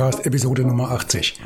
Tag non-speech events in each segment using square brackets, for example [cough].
Podcast Episode Nummer 80.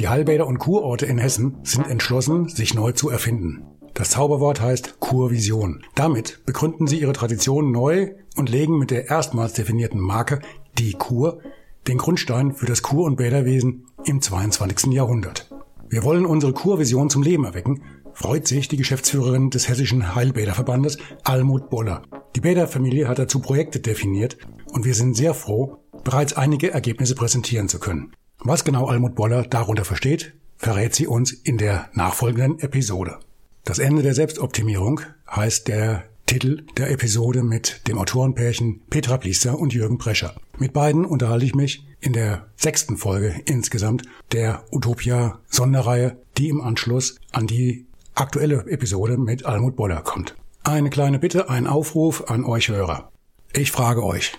Die Heilbäder und Kurorte in Hessen sind entschlossen, sich neu zu erfinden. Das Zauberwort heißt Kurvision. Damit begründen sie ihre Tradition neu und legen mit der erstmals definierten Marke Die Kur den Grundstein für das Kur- und Bäderwesen im 22. Jahrhundert. Wir wollen unsere Kurvision zum Leben erwecken, freut sich die Geschäftsführerin des Hessischen Heilbäderverbandes Almut Boller. Die Bäderfamilie hat dazu Projekte definiert und wir sind sehr froh, bereits einige Ergebnisse präsentieren zu können. Was genau Almut Boller darunter versteht, verrät sie uns in der nachfolgenden Episode. Das Ende der Selbstoptimierung heißt der Titel der Episode mit dem Autorenpärchen Petra Bliester und Jürgen Prescher. Mit beiden unterhalte ich mich in der sechsten Folge insgesamt der Utopia Sonderreihe, die im Anschluss an die aktuelle Episode mit Almut Boller kommt. Eine kleine Bitte, ein Aufruf an euch Hörer. Ich frage euch,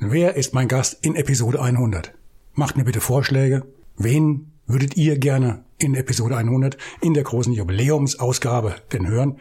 wer ist mein Gast in Episode 100? Macht mir bitte Vorschläge. Wen würdet ihr gerne in Episode 100 in der großen Jubiläumsausgabe denn hören?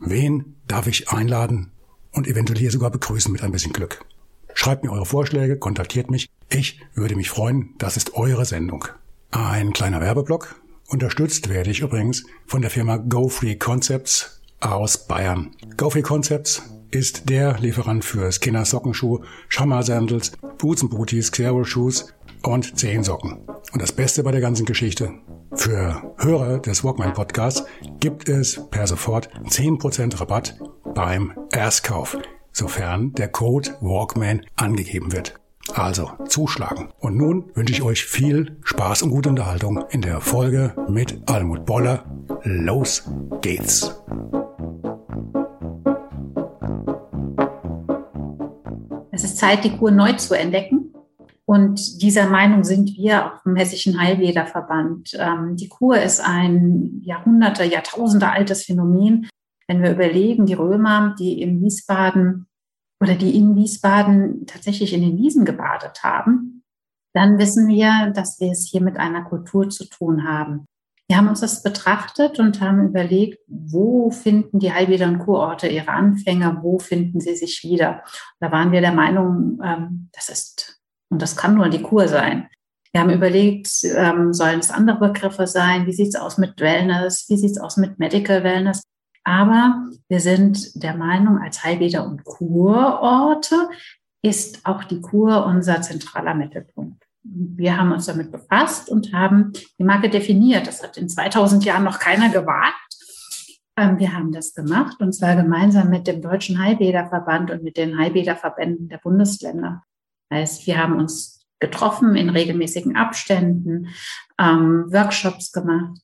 Wen darf ich einladen und eventuell hier sogar begrüßen mit ein bisschen Glück? Schreibt mir eure Vorschläge, kontaktiert mich. Ich würde mich freuen. Das ist eure Sendung. Ein kleiner Werbeblock. Unterstützt werde ich übrigens von der Firma GoFree Concepts aus Bayern. GoFree Concepts ist der Lieferant für Skinner Sockenschuhe, Shamar Sandals, Boots and Booties, Xero Shoes und Zehensocken. Und das Beste bei der ganzen Geschichte, für Hörer des Walkman Podcasts gibt es per sofort 10% Rabatt beim Erstkauf, sofern der Code Walkman angegeben wird. Also zuschlagen. Und nun wünsche ich euch viel Spaß und gute Unterhaltung in der Folge mit Almut Boller. Los geht's! Zeit, die Kur neu zu entdecken. Und dieser Meinung sind wir auch im Hessischen Heilbäderverband. Ähm, die Kur ist ein Jahrhunderte, Jahrtausende altes Phänomen. Wenn wir überlegen, die Römer, die in Wiesbaden oder die in Wiesbaden tatsächlich in den Wiesen gebadet haben, dann wissen wir, dass wir es hier mit einer Kultur zu tun haben. Wir haben uns das betrachtet und haben überlegt, wo finden die Heilbäder und Kurorte ihre Anfänger, wo finden sie sich wieder. Da waren wir der Meinung, ähm, das ist, und das kann nur die Kur sein. Wir haben überlegt, ähm, sollen es andere Begriffe sein? Wie sieht es aus mit Wellness? Wie sieht es aus mit Medical Wellness? Aber wir sind der Meinung, als Heilbäder und Kurorte ist auch die Kur unser zentraler Mittelpunkt. Wir haben uns damit befasst und haben die Marke definiert. Das hat in 2000 Jahren noch keiner gewagt. Ähm, wir haben das gemacht und zwar gemeinsam mit dem Deutschen Heilbäderverband und mit den Heilbäderverbänden der Bundesländer. Heißt, wir haben uns getroffen in regelmäßigen Abständen, ähm, Workshops gemacht,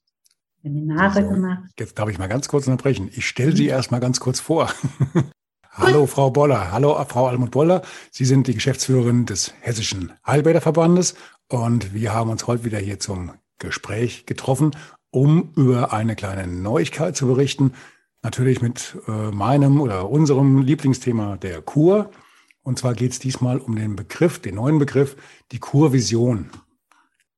Seminare Also, gemacht. Jetzt darf ich mal ganz kurz unterbrechen. Ich stelle Sie erst mal ganz kurz vor. [laughs] Hallo, Frau Boller. Hallo, Frau Almut Boller. Sie sind die Geschäftsführerin des Hessischen Heilbäderverbandes und wir haben uns heute wieder hier zum Gespräch getroffen, um über eine kleine Neuigkeit zu berichten. Natürlich mit äh, meinem oder unserem Lieblingsthema der Kur. Und zwar geht es diesmal um den Begriff, den neuen Begriff, die Kurvision.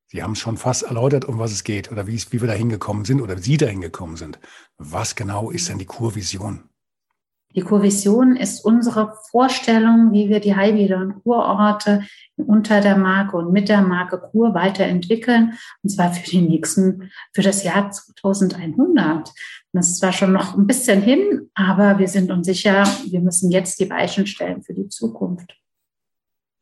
Sie haben es schon fast erläutert, um was es geht oder wie, wie wir da hingekommen sind oder Sie da hingekommen sind. Was genau ist denn die Kurvision? Die Kurvision ist unsere Vorstellung, wie wir die Heilbäder und Kurorte unter der Marke und mit der Marke Kur weiterentwickeln. Und zwar für die nächsten, für das Jahr 2100. Das ist zwar schon noch ein bisschen hin, aber wir sind uns sicher, wir müssen jetzt die Weichen stellen für die Zukunft.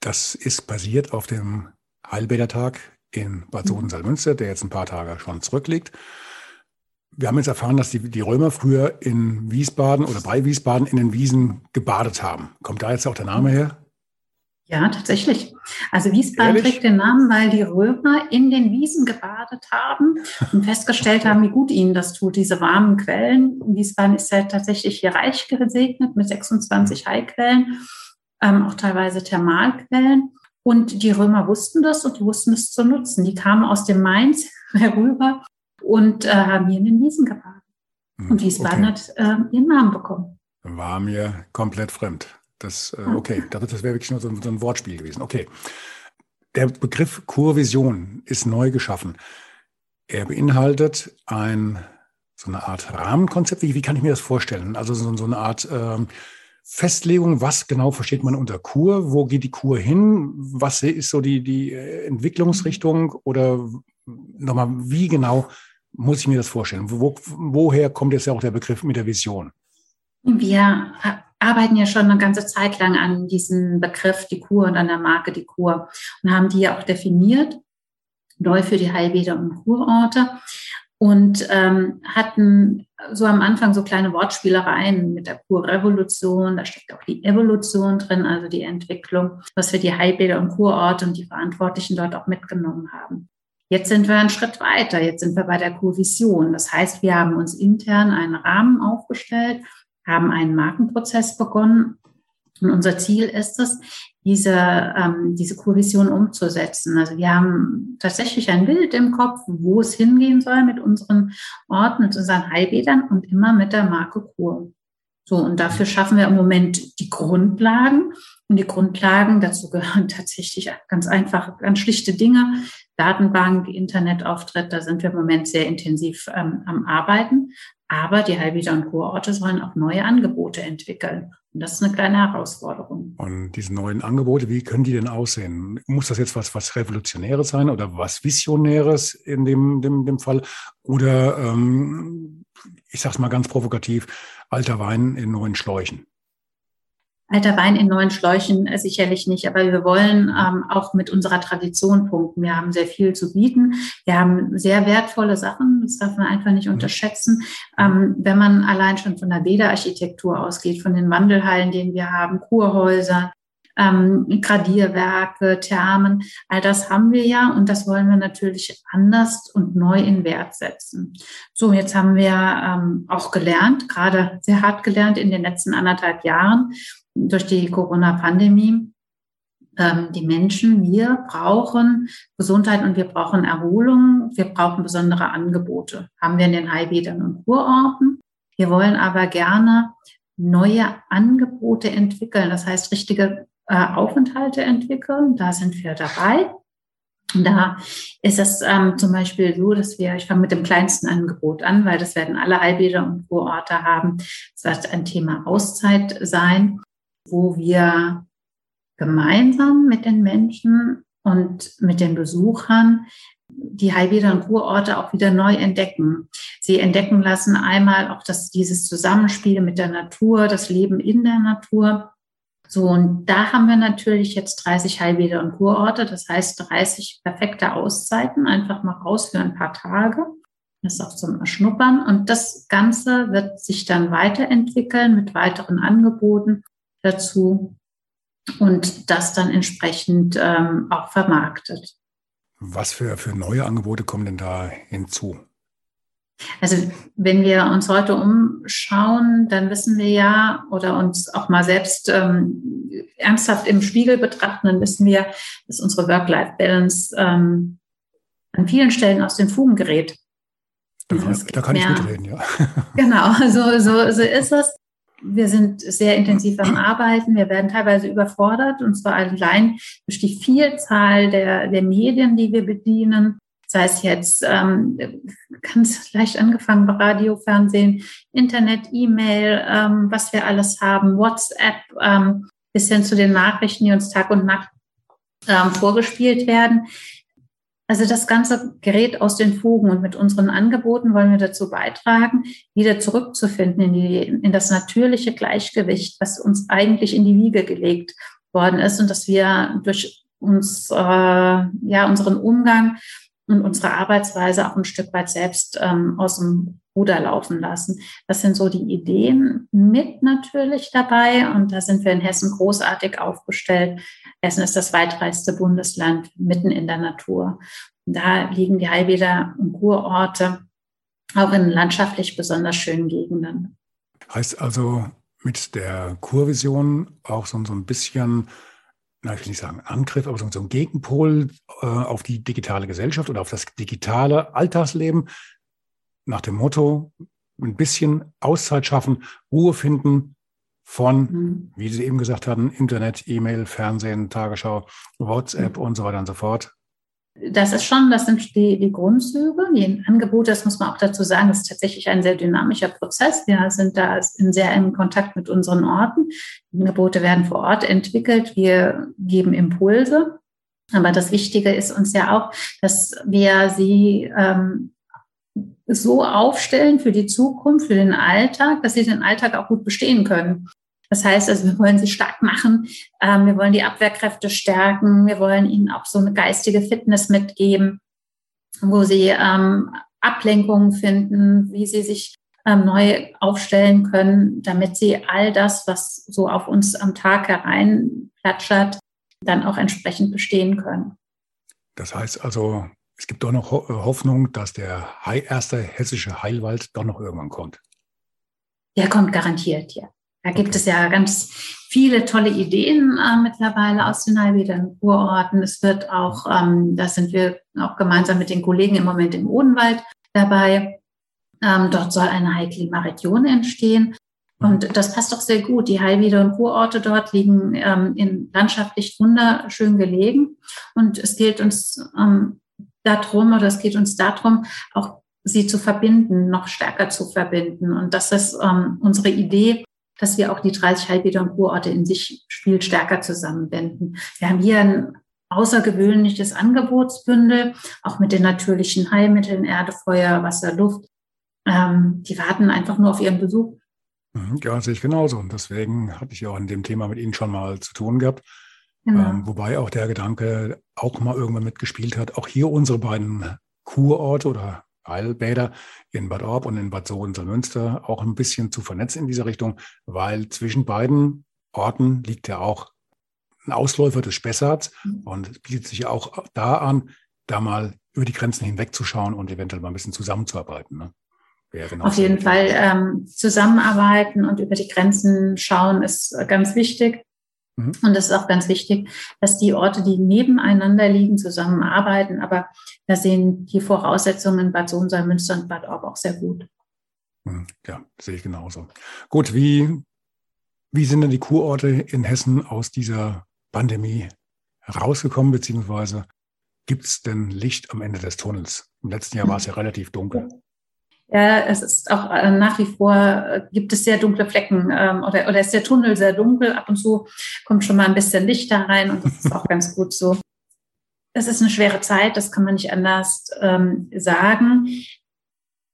Das ist basiert auf dem Heilbädertag in Bad Soden-Salmünster, der jetzt ein paar Tage schon zurückliegt. Wir haben jetzt erfahren, dass die, die Römer früher in Wiesbaden oder bei Wiesbaden in den Wiesen gebadet haben. Kommt da jetzt auch der Name her? Ja, tatsächlich. Also Wiesbaden Ehrlich? trägt den Namen, weil die Römer in den Wiesen gebadet haben und festgestellt haben, wie gut ihnen das tut, diese warmen Quellen. Wiesbaden ist ja tatsächlich hier reich gesegnet mit 26 Heilquellen, ähm, auch teilweise Thermalquellen. Und die Römer wussten das und die wussten es zu nutzen. Die kamen aus dem Mainz [laughs] herüber und äh, haben hier in den Wiesen gebadet. Hm, und Wiesbaden okay. hat äh, ihren Namen bekommen. War mir komplett fremd. Das, äh, okay, das, das wäre wirklich nur so ein, so ein Wortspiel gewesen. Okay. Der Begriff Kurvision ist neu geschaffen. Er beinhaltet ein, so eine Art Rahmenkonzept. Wie, wie kann ich mir das vorstellen? Also so, so eine Art ähm, Festlegung, was genau versteht man unter Kur? Wo geht die Kur hin? Was ist so die, die äh, Entwicklungsrichtung? Oder nochmal, wie genau muss ich mir das vorstellen? Wo, woher kommt jetzt ja auch der Begriff mit der Vision? Wir arbeiten ja schon eine ganze Zeit lang an diesem Begriff die Kur und an der Marke die Kur und haben die ja auch definiert, neu für die Heilbäder und Kurorte und ähm, hatten so am Anfang so kleine Wortspielereien mit der Kurrevolution. Da steckt auch die Evolution drin, also die Entwicklung, was wir die Heilbäder und Kurorte und die Verantwortlichen dort auch mitgenommen haben. Jetzt sind wir einen Schritt weiter. Jetzt sind wir bei der Kurvision. Das heißt, wir haben uns intern einen Rahmen aufgestellt, haben einen Markenprozess begonnen. Und unser Ziel ist es, diese, ähm, diese Kurvision umzusetzen. Also wir haben tatsächlich ein Bild im Kopf, wo es hingehen soll mit unseren Orten, mit unseren Heilbädern und immer mit der Marke Kur. So, und dafür schaffen wir im Moment die Grundlagen. Und die Grundlagen, dazu gehören [laughs] tatsächlich ganz einfach, ganz schlichte Dinge. Datenbank, Internetauftritt, da sind wir im Moment sehr intensiv ähm, am Arbeiten. Aber die Heilbäder und Kurorte sollen auch neue Angebote entwickeln. Und das ist eine kleine Herausforderung. Und diese neuen Angebote, wie können die denn aussehen? Muss das jetzt was, was Revolutionäres sein oder was Visionäres in dem, dem, dem Fall? Oder, ähm, ich sage es mal ganz provokativ, alter Wein in neuen Schläuchen? Alter Wein in neuen Schläuchen äh, sicherlich nicht, aber wir wollen ähm, auch mit unserer Tradition punkten. Wir haben sehr viel zu bieten. Wir haben sehr wertvolle Sachen, das darf man einfach nicht mhm. unterschätzen. Ähm, wenn man allein schon von der Bäderarchitektur ausgeht, von den Wandelhallen, den wir haben, Kurhäuser, ähm, Gradierwerke, Thermen, all das haben wir ja und das wollen wir natürlich anders und neu in Wert setzen. So, jetzt haben wir ähm, auch gelernt, gerade sehr hart gelernt in den letzten anderthalb Jahren, durch die Corona-Pandemie. Ähm, die Menschen, wir brauchen Gesundheit und wir brauchen Erholung. Wir brauchen besondere Angebote. Haben wir in den Heilbädern und Kurorten. Wir wollen aber gerne neue Angebote entwickeln. Das heißt, richtige äh, Aufenthalte entwickeln. Da sind wir dabei. Da ist es ähm, zum Beispiel so, dass wir, ich fange mit dem kleinsten Angebot an, weil das werden alle Heilbäder und Kurorte haben. Es wird ein Thema Auszeit sein wo wir gemeinsam mit den Menschen und mit den Besuchern die Heilbäder und Kurorte auch wieder neu entdecken. Sie entdecken lassen einmal auch das, dieses Zusammenspiel mit der Natur, das Leben in der Natur. So, und da haben wir natürlich jetzt 30 Heilbäder und Kurorte, das heißt 30 perfekte Auszeiten, einfach mal raus für ein paar Tage. Das ist auch zum Schnuppern. Und das Ganze wird sich dann weiterentwickeln mit weiteren Angeboten dazu und das dann entsprechend ähm, auch vermarktet. Was für, für neue Angebote kommen denn da hinzu? Also wenn wir uns heute umschauen, dann wissen wir ja oder uns auch mal selbst ähm, ernsthaft im Spiegel betrachten, dann wissen wir, dass unsere Work-Life-Balance ähm, an vielen Stellen aus den Fugen gerät. Da kann, da kann ich mitreden, ja. [laughs] Genau, so, so, so ist es wir sind sehr intensiv am Arbeiten. Wir werden teilweise überfordert und zwar allein durch die Vielzahl der, der Medien, die wir bedienen. Sei es jetzt ähm, ganz leicht angefangen bei Radio, Fernsehen, Internet, E-Mail, ähm, was wir alles haben, WhatsApp, ähm, bis hin zu den Nachrichten, die uns Tag und Nacht ähm, vorgespielt werden. Also das Ganze gerät aus den Fugen und mit unseren Angeboten wollen wir dazu beitragen, wieder zurückzufinden in, die, in das natürliche Gleichgewicht, was uns eigentlich in die Wiege gelegt worden ist und dass wir durch uns, äh, ja, unseren Umgang und unsere Arbeitsweise auch ein Stück weit selbst ähm, aus dem Ruder laufen lassen. Das sind so die Ideen mit natürlich dabei und da sind wir in Hessen großartig aufgestellt. Hessen ist das weitreichste Bundesland mitten in der Natur. Und da liegen die Heilbäder und Kurorte auch in landschaftlich besonders schönen Gegenden. Heißt also mit der Kurvision auch so, so ein bisschen na, ich will nicht sagen Angriff, aber so ein Gegenpol äh, auf die digitale Gesellschaft oder auf das digitale Alltagsleben nach dem Motto, ein bisschen Auszeit schaffen, Ruhe finden von, mhm. wie Sie eben gesagt hatten, Internet, E-Mail, Fernsehen, Tagesschau, WhatsApp mhm. und so weiter und so fort. Das ist schon, das sind die, die Grundzüge. Die Angebote, das muss man auch dazu sagen, das ist tatsächlich ein sehr dynamischer Prozess. Wir sind da in sehr engem Kontakt mit unseren Orten. Die Angebote werden vor Ort entwickelt. Wir geben Impulse. Aber das Wichtige ist uns ja auch, dass wir sie ähm, so aufstellen für die Zukunft, für den Alltag, dass sie den Alltag auch gut bestehen können. Das heißt also, wir wollen sie stark machen, ähm, wir wollen die Abwehrkräfte stärken, wir wollen ihnen auch so eine geistige Fitness mitgeben, wo sie ähm, Ablenkungen finden, wie sie sich ähm, neu aufstellen können, damit sie all das, was so auf uns am Tag hereinplatschert, dann auch entsprechend bestehen können. Das heißt also, es gibt doch noch Hoffnung, dass der erste hessische Heilwald doch noch irgendwann kommt. Der kommt garantiert, ja. Da gibt es ja ganz viele tolle Ideen äh, mittlerweile aus den Heilbädern Kurorten. Es wird auch, ähm, da sind wir auch gemeinsam mit den Kollegen im Moment im Odenwald dabei. Ähm, dort soll eine Heilklimaregion entstehen. Und das passt doch sehr gut. Die Heilwieder und Kurorte dort liegen ähm, in landschaftlich wunderschön gelegen. Und es geht uns ähm, darum, oder es geht uns darum, auch sie zu verbinden, noch stärker zu verbinden. Und das ist ähm, unsere Idee, dass wir auch die 30 Heilbäder und Kurorte in sich viel stärker zusammenbinden. Wir haben hier ein außergewöhnliches Angebotsbündel, auch mit den natürlichen Heilmitteln, Erde, Feuer, Wasser, Luft. Ähm, die warten einfach nur auf ihren Besuch. Mhm, ja, sehe ich genauso. Und deswegen hatte ich auch in dem Thema mit Ihnen schon mal zu tun gehabt. Genau. Ähm, wobei auch der Gedanke auch mal irgendwann mitgespielt hat, auch hier unsere beiden Kurorte oder Heilbäder in Bad Orb und in Bad Sohn-Münster auch ein bisschen zu vernetzen in dieser Richtung, weil zwischen beiden Orten liegt ja auch ein Ausläufer des Spessarts mhm. und es bietet sich auch da an, da mal über die Grenzen hinwegzuschauen und eventuell mal ein bisschen zusammenzuarbeiten. Ne? Auf jeden Fall ähm, zusammenarbeiten und über die Grenzen schauen ist ganz wichtig. Mhm. Und es ist auch ganz wichtig, dass die Orte, die nebeneinander liegen, zusammenarbeiten. Aber da sehen die Voraussetzungen in Bad Sohnsal, Münster und Bad Orb auch sehr gut. Mhm. Ja, sehe ich genauso. Gut, wie, wie sind denn die Kurorte in Hessen aus dieser Pandemie herausgekommen, beziehungsweise gibt es denn Licht am Ende des Tunnels? Im letzten Jahr war es ja relativ dunkel. Ja, es ist auch äh, nach wie vor, äh, gibt es sehr dunkle Flecken ähm, oder, oder ist der Tunnel sehr dunkel. Ab und zu kommt schon mal ein bisschen Licht da rein und das ist auch ganz gut so. Es ist eine schwere Zeit, das kann man nicht anders ähm, sagen.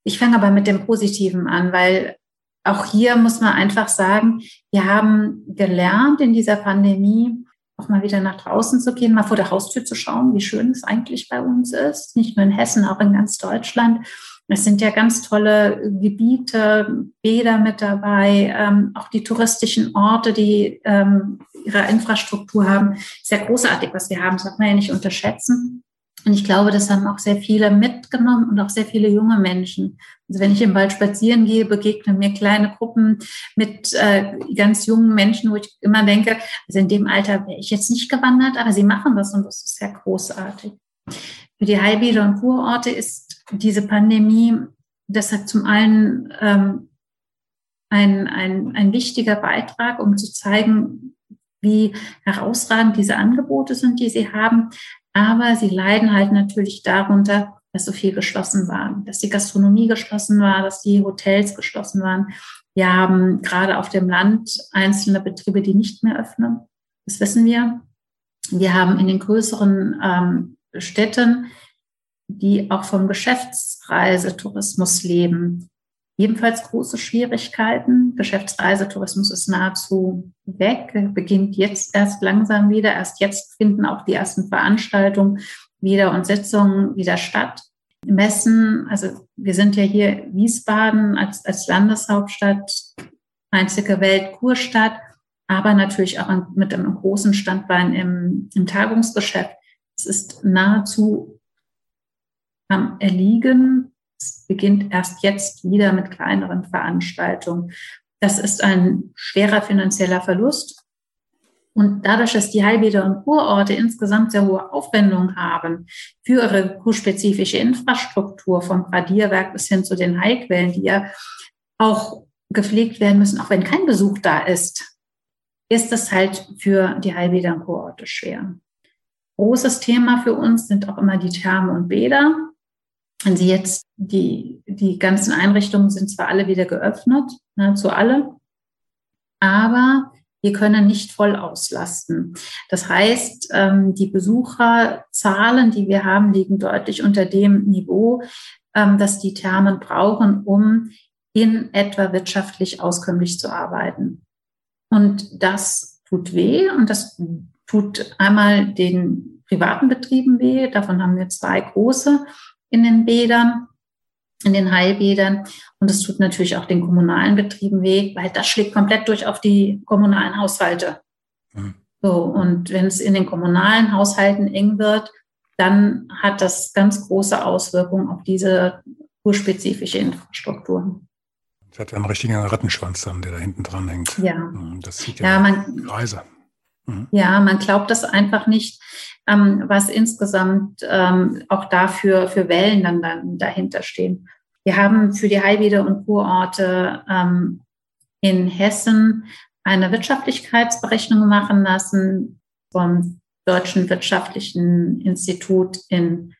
Ich fange aber mit dem Positiven an, weil auch hier muss man einfach sagen, wir haben gelernt in dieser Pandemie, auch mal wieder nach draußen zu gehen, mal vor der Haustür zu schauen, wie schön es eigentlich bei uns ist. Nicht nur in Hessen, auch in ganz Deutschland. Es sind ja ganz tolle Gebiete, Bäder mit dabei, ähm, auch die touristischen Orte, die ähm, ihre Infrastruktur haben. Sehr großartig, was wir haben, das darf man ja nicht unterschätzen. Und ich glaube, das haben auch sehr viele mitgenommen und auch sehr viele junge Menschen. Also wenn ich im Wald spazieren gehe, begegnen mir kleine Gruppen mit äh, ganz jungen Menschen, wo ich immer denke, also in dem Alter wäre ich jetzt nicht gewandert, aber sie machen das und das ist sehr großartig. Für die Heilbäder und Kurorte ist diese Pandemie, das hat zum einen ähm, ein, ein, ein wichtiger Beitrag, um zu zeigen, wie herausragend diese Angebote sind, die sie haben. Aber sie leiden halt natürlich darunter, dass so viel geschlossen war, dass die Gastronomie geschlossen war, dass die Hotels geschlossen waren. Wir haben gerade auf dem Land einzelne Betriebe, die nicht mehr öffnen. Das wissen wir. Wir haben in den größeren ähm, Städten die auch vom Geschäftsreisetourismus leben, ebenfalls große Schwierigkeiten. Geschäftsreisetourismus ist nahezu weg, beginnt jetzt erst langsam wieder. Erst jetzt finden auch die ersten Veranstaltungen wieder und Sitzungen wieder statt. Messen, also wir sind ja hier Wiesbaden als, als Landeshauptstadt, einzige Weltkurstadt, aber natürlich auch mit einem großen Standbein im, im Tagungsgeschäft. Es ist nahezu am Erliegen. Es beginnt erst jetzt wieder mit kleineren Veranstaltungen. Das ist ein schwerer finanzieller Verlust. Und dadurch, dass die Heilbäder und Kurorte insgesamt sehr hohe Aufwendungen haben für ihre kurspezifische Infrastruktur, vom Radierwerk bis hin zu den Heilquellen, die ja auch gepflegt werden müssen, auch wenn kein Besuch da ist, ist es halt für die Heilbäder und Kurorte schwer. Großes Thema für uns sind auch immer die Therme und Bäder. Wenn Sie jetzt die, die ganzen Einrichtungen sind zwar alle wieder geöffnet, nahezu alle, aber wir können nicht voll auslasten. Das heißt, ähm, die Besucherzahlen, die wir haben, liegen deutlich unter dem Niveau, ähm, das die Thermen brauchen, um in etwa wirtschaftlich auskömmlich zu arbeiten. Und das tut weh und das tut einmal den privaten Betrieben weh. Davon haben wir zwei große in den Bädern in den Heilbädern. Und es tut natürlich auch den kommunalen Betrieben weh, weil das schlägt komplett durch auf die kommunalen Haushalte. Mhm. So, und wenn es in den kommunalen Haushalten eng wird, dann hat das ganz große Auswirkungen auf diese urspezifische Infrastruktur. Das hat einen richtigen Rattenschwanz dann, der da hinten dran hängt. Ja. Mhm, das sieht ja, ja man, Reise. Mhm. Ja, man glaubt das einfach nicht, ähm, was insgesamt ähm, auch dafür für Wellen dann, dann dahinter stehen. Wir haben für die Heilbäder und Kurorte ähm, in Hessen eine Wirtschaftlichkeitsberechnung machen lassen vom Deutschen Wirtschaftlichen Institut in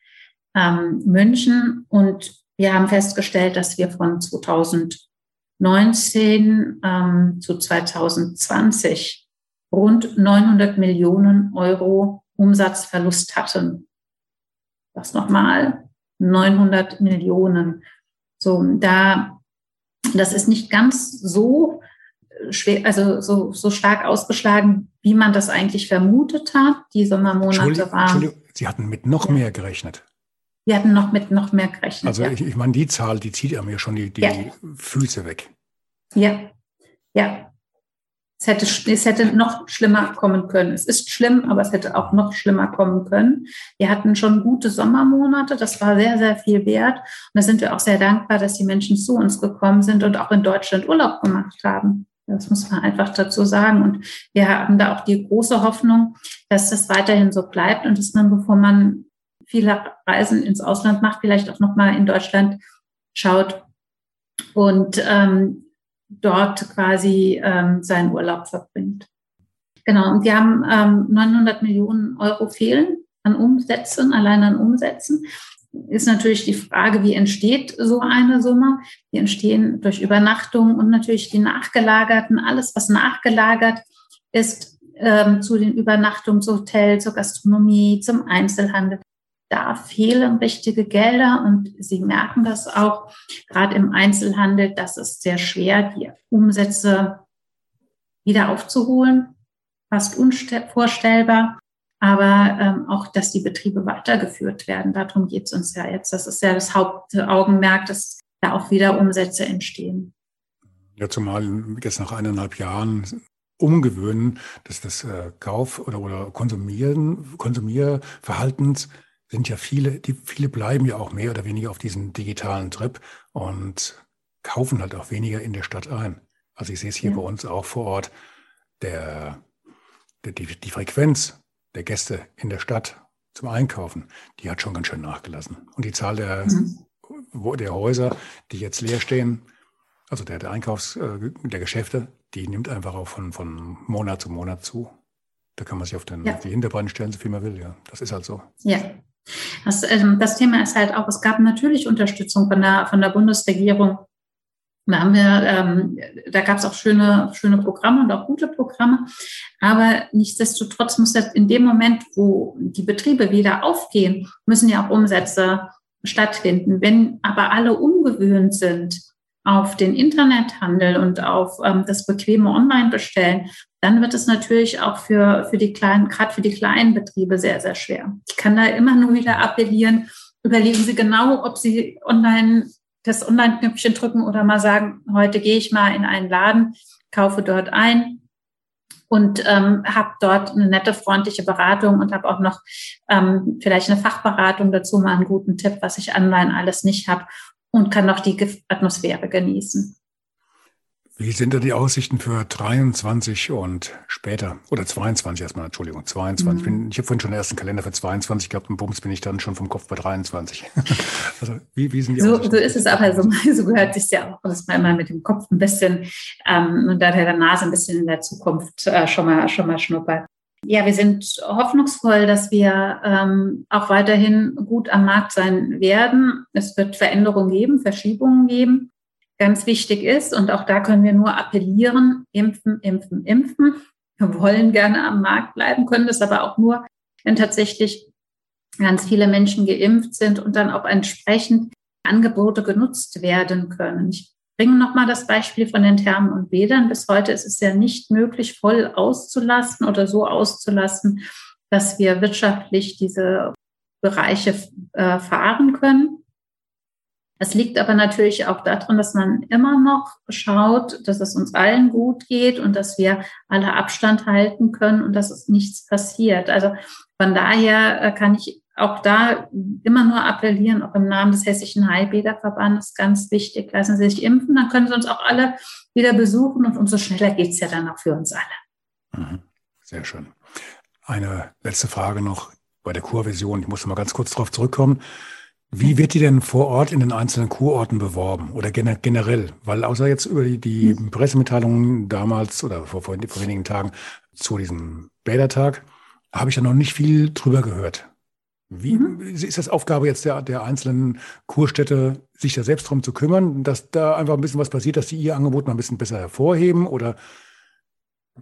ähm, München. Und wir haben festgestellt, dass wir von 2019 ähm, zu 2020 rund 900 Millionen Euro Umsatzverlust hatten. Das nochmal, 900 Millionen. So, da, das ist nicht ganz so schwer, also so, so stark ausgeschlagen, wie man das eigentlich vermutet hat. Die Sommermonate waren. Entschuldigung, Sie hatten mit noch ja. mehr gerechnet. Wir hatten noch mit noch mehr gerechnet. Also ja. ich, ich meine, die Zahl, die zieht ja mir schon die, die ja. Füße weg. Ja, ja. Es hätte, es hätte noch schlimmer kommen können. Es ist schlimm, aber es hätte auch noch schlimmer kommen können. Wir hatten schon gute Sommermonate. Das war sehr, sehr viel wert. Und da sind wir auch sehr dankbar, dass die Menschen zu uns gekommen sind und auch in Deutschland Urlaub gemacht haben. Das muss man einfach dazu sagen. Und wir haben da auch die große Hoffnung, dass das weiterhin so bleibt und dass man, bevor man viele Reisen ins Ausland macht, vielleicht auch nochmal in Deutschland schaut und ähm, dort quasi ähm, seinen Urlaub verbringt. Genau, und wir haben ähm, 900 Millionen Euro fehlen an Umsätzen, allein an Umsätzen. Ist natürlich die Frage, wie entsteht so eine Summe? Die entstehen durch Übernachtung und natürlich die nachgelagerten, alles, was nachgelagert ist, ähm, zu den Übernachtungshotels, zur Gastronomie, zum Einzelhandel da fehlen richtige Gelder und Sie merken das auch gerade im Einzelhandel, dass es sehr schwer, die Umsätze wieder aufzuholen, fast unvorstellbar. Aber ähm, auch, dass die Betriebe weitergeführt werden, darum geht es uns ja jetzt. Das ist ja das Hauptaugenmerk, dass da auch wieder Umsätze entstehen. Ja, zumal jetzt nach eineinhalb Jahren umgewöhnen, dass das äh, Kauf- oder, oder Konsumieren, Konsumierverhaltens sind ja viele, die viele bleiben ja auch mehr oder weniger auf diesem digitalen Trip und kaufen halt auch weniger in der Stadt ein. Also ich sehe es hier ja. bei uns auch vor Ort, der, der die, die Frequenz der Gäste in der Stadt zum Einkaufen, die hat schon ganz schön nachgelassen. Und die Zahl der, mhm. der Häuser, die jetzt leer stehen, also der, der Einkaufs, äh, der Geschäfte, die nimmt einfach auch von, von Monat zu Monat zu. Da kann man sich auf, den, ja. die Hinterbeine stellen, so viel man will. Ja, das ist halt so. Ja, das, ähm, das Thema ist halt auch, es gab natürlich Unterstützung von der, von der Bundesregierung. Da haben wir, ähm, da gab es auch schöne, schöne Programme und auch gute Programme. Aber nichtsdestotrotz muss jetzt in dem Moment, wo die Betriebe wieder aufgehen, müssen ja auch Umsätze stattfinden. Wenn aber alle ungewöhnt sind auf den Internethandel und auf ähm, das bequeme Online-Bestellen, dann wird es natürlich auch für, für die kleinen, gerade für die kleinen Betriebe sehr, sehr schwer. Ich kann da immer nur wieder appellieren, überlegen Sie genau, ob Sie online das Online-Knöpfchen drücken oder mal sagen, heute gehe ich mal in einen Laden, kaufe dort ein und ähm, habe dort eine nette, freundliche Beratung und habe auch noch ähm, vielleicht eine Fachberatung dazu, mal einen guten Tipp, was ich online alles nicht habe und kann noch die Atmosphäre genießen Wie sind denn die Aussichten für 23 und später? Oder 22 erstmal, Entschuldigung, 22. Mhm. Ich habe vorhin schon den ersten Kalender für 22 gehabt und bums bin ich dann schon vom Kopf bei 23. [laughs] also wie, wie sind die so, Aussichten? So ist es aber, so, [laughs] so gehört sich ja auch, dass man immer mit dem Kopf ein bisschen ähm, und der Nase ein bisschen in der Zukunft äh, schon, mal, schon mal schnuppert. Ja, wir sind hoffnungsvoll, dass wir ähm, auch weiterhin gut am Markt sein werden. Es wird Veränderungen geben, Verschiebungen geben ganz wichtig ist. Und auch da können wir nur appellieren, impfen, impfen, impfen. Wir wollen gerne am Markt bleiben, können das aber auch nur, wenn tatsächlich ganz viele Menschen geimpft sind und dann auch entsprechend Angebote genutzt werden können. Ich bringe nochmal das Beispiel von den Thermen und Bädern. Bis heute ist es ja nicht möglich, voll auszulassen oder so auszulassen, dass wir wirtschaftlich diese Bereiche äh, fahren können. Es liegt aber natürlich auch daran, dass man immer noch schaut, dass es uns allen gut geht und dass wir alle Abstand halten können und dass es nichts passiert. Also von daher äh, kann ich auch da immer nur appellieren, auch im Namen des Hessischen Heilbäderverbandes, ganz wichtig, lassen Sie sich impfen, dann können Sie uns auch alle wieder besuchen und umso schneller geht's ja dann auch für uns alle. Mhm. Sehr schön. Eine letzte Frage noch bei der Kurvision. Ich muss mal ganz kurz darauf zurückkommen. Wie wird die denn vor Ort in den einzelnen Kurorten beworben oder generell? Weil außer jetzt über die, die hm. Pressemitteilungen damals oder vor, vor, vor wenigen Tagen zu diesem Bädertag habe ich da noch nicht viel drüber gehört. Wie mhm. ist das Aufgabe jetzt der, der einzelnen Kurstädte, sich da selbst drum zu kümmern, dass da einfach ein bisschen was passiert, dass sie ihr Angebot mal ein bisschen besser hervorheben oder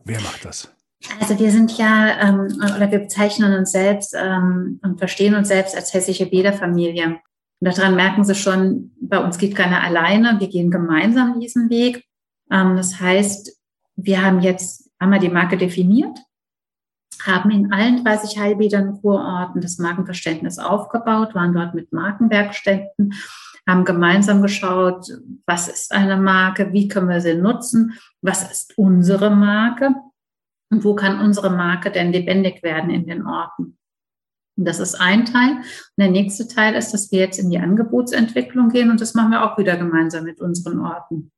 wer macht das? Also wir sind ja, ähm, oder wir bezeichnen uns selbst ähm, und verstehen uns selbst als hessische Bäderfamilie. Und daran merken Sie schon, bei uns geht keiner alleine, wir gehen gemeinsam diesen Weg. Ähm, das heißt, wir haben jetzt einmal die Marke definiert, haben in allen 30 Heilbädern Kurorten das Markenverständnis aufgebaut, waren dort mit Markenwerkstätten, haben gemeinsam geschaut, was ist eine Marke, wie können wir sie nutzen, was ist unsere Marke und wo kann unsere Marke denn lebendig werden in den Orten. Und das ist ein Teil. Und der nächste Teil ist, dass wir jetzt in die Angebotsentwicklung gehen und das machen wir auch wieder gemeinsam mit unseren Orten.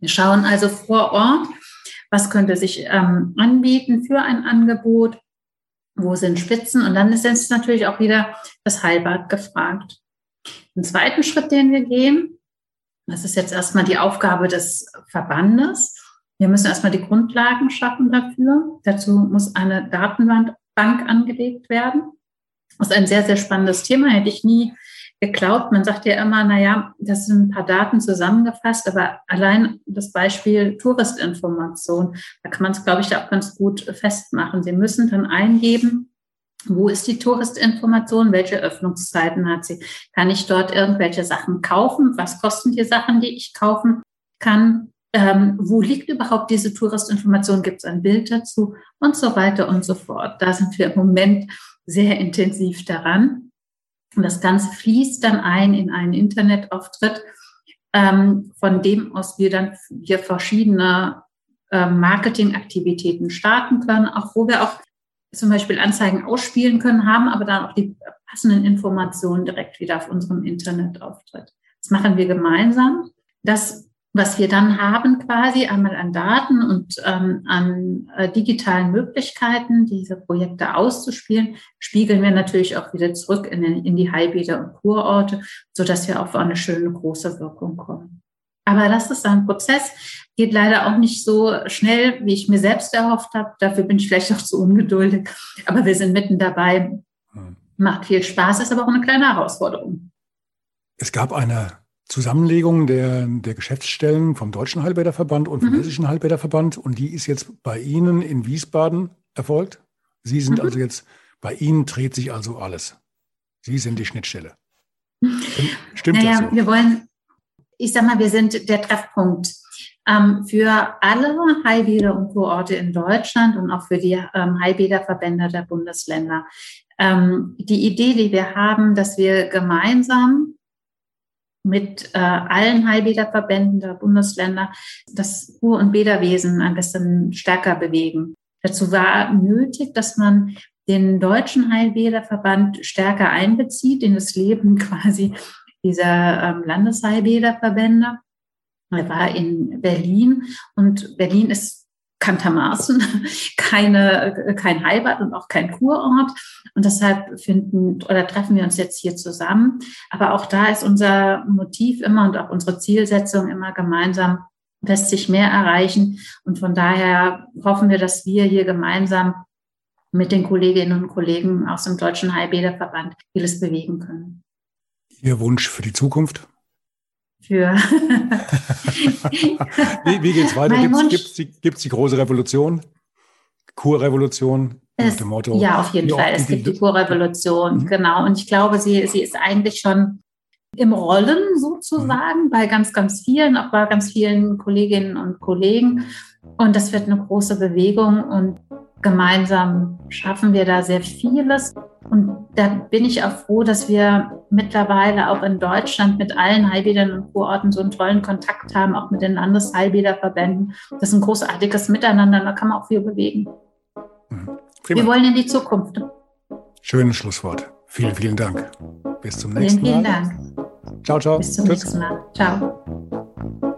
Wir schauen also vor Ort, was könnte sich ähm, anbieten für ein Angebot, wo sind Spitzen und dann ist natürlich auch wieder das Heilbad gefragt. Den zweiten Schritt, den wir gehen, das ist jetzt erstmal die Aufgabe des Verbandes, wir müssen erstmal die Grundlagen schaffen dafür. Dazu muss eine Datenbank angelegt werden. Das ist ein sehr, sehr spannendes Thema. Hätte ich nie geglaubt. Man sagt ja immer, na ja, das sind ein paar Daten zusammengefasst, aber allein das Beispiel Touristinformation, da kann man es, glaube ich, auch ganz gut festmachen. Sie müssen dann eingeben, wo ist die Touristinformation? Welche Öffnungszeiten hat sie? Kann ich dort irgendwelche Sachen kaufen? Was kosten die Sachen, die ich kaufen kann? ähm, wo liegt überhaupt diese Touristinformation, gibt es ein Bild dazu und so weiter und so fort. Da sind wir im Moment sehr intensiv daran. Und das Ganze fließt dann ein in einen Internetauftritt, ähm, von dem aus wir dann hier verschiedene äh, Marketingaktivitäten starten können, auch wo wir auch zum Beispiel Anzeigen ausspielen können, haben aber dann auch die passenden Informationen direkt wieder auf unserem Internetauftritt. Das machen wir gemeinsam. Das was wir dann haben quasi einmal an Daten und ähm, an äh, digitalen Möglichkeiten, diese Projekte auszuspielen, spiegeln wir natürlich auch wieder zurück in, den, in die Heilbäder und Kurorte, so dass wir auf eine schöne große Wirkung kommen. Aber das ist ein Prozess, geht leider auch nicht so schnell, wie ich mir selbst erhofft habe. Dafür bin ich vielleicht auch zu ungeduldig. Aber wir sind mitten dabei. Hm. Macht viel Spaß, ist aber auch eine kleine Herausforderung. Es gab eine Zusammenlegung der, der Geschäftsstellen vom Deutschen Heilbäderverband und vom mhm. Hessischen Heilbäderverband und die ist jetzt bei Ihnen in Wiesbaden erfolgt. Sie sind mhm. also jetzt, bei Ihnen dreht sich also alles. Sie sind die Schnittstelle. Stimmt naja, das so? Wir wollen, ich sag mal, wir sind der Treffpunkt ähm, für alle Heilbäder und Kurorte in Deutschland und auch für die ähm, Heilbäderverbände der Bundesländer. Ähm, die Idee, die wir haben, dass wir gemeinsam mit äh, allen Heilbäderverbänden der Bundesländer das Kur- und Bäderwesen ein bisschen stärker bewegen. Dazu war nötig, dass man den deutschen Heilbäderverband stärker einbezieht in das Leben [laughs] quasi dieser ähm, Landesheilbäderverbände. Er war in Berlin und Berlin ist kanntermaßen [laughs] keine, kein Heilbad und auch kein Kurort. Und deshalb finden oder treffen wir uns jetzt hier zusammen. Aber auch da ist unser Motiv immer und auch unsere Zielsetzung immer gemeinsam, lässt sich mehr erreichen. Und von daher hoffen wir, dass wir hier gemeinsam mit den Kolleginnen und Kollegen aus dem Deutschen Heilbäderverband vieles bewegen können. Ihr Wunsch für die Zukunft? Für [laughs] wie, wie es weiter? Gibt es die, gibt's die große Revolution? Kurrevolution? Es, Motto, ja, auf jeden Fall. Es gibt die Kurrevolution, mhm. genau. Und ich glaube, sie, sie ist eigentlich schon im Rollen sozusagen mhm. bei ganz, ganz vielen, auch bei ganz vielen Kolleginnen und Kollegen. Und das wird eine große Bewegung und gemeinsam schaffen wir da sehr vieles. Und da bin ich auch froh, dass wir mittlerweile auch in Deutschland mit allen Heilbädern und Kurorten so einen tollen Kontakt haben, auch mit den Landesheilbäderverbänden. Das ist ein großartiges Miteinander, da kann man auch viel bewegen. Mhm. Wir wollen in die Zukunft. Schönes Schlusswort. Vielen, vielen Dank. Bis zum nächsten Mal. Vielen, vielen Dank. Ciao, ciao. Bis zum Tschüss. nächsten Mal. Ciao.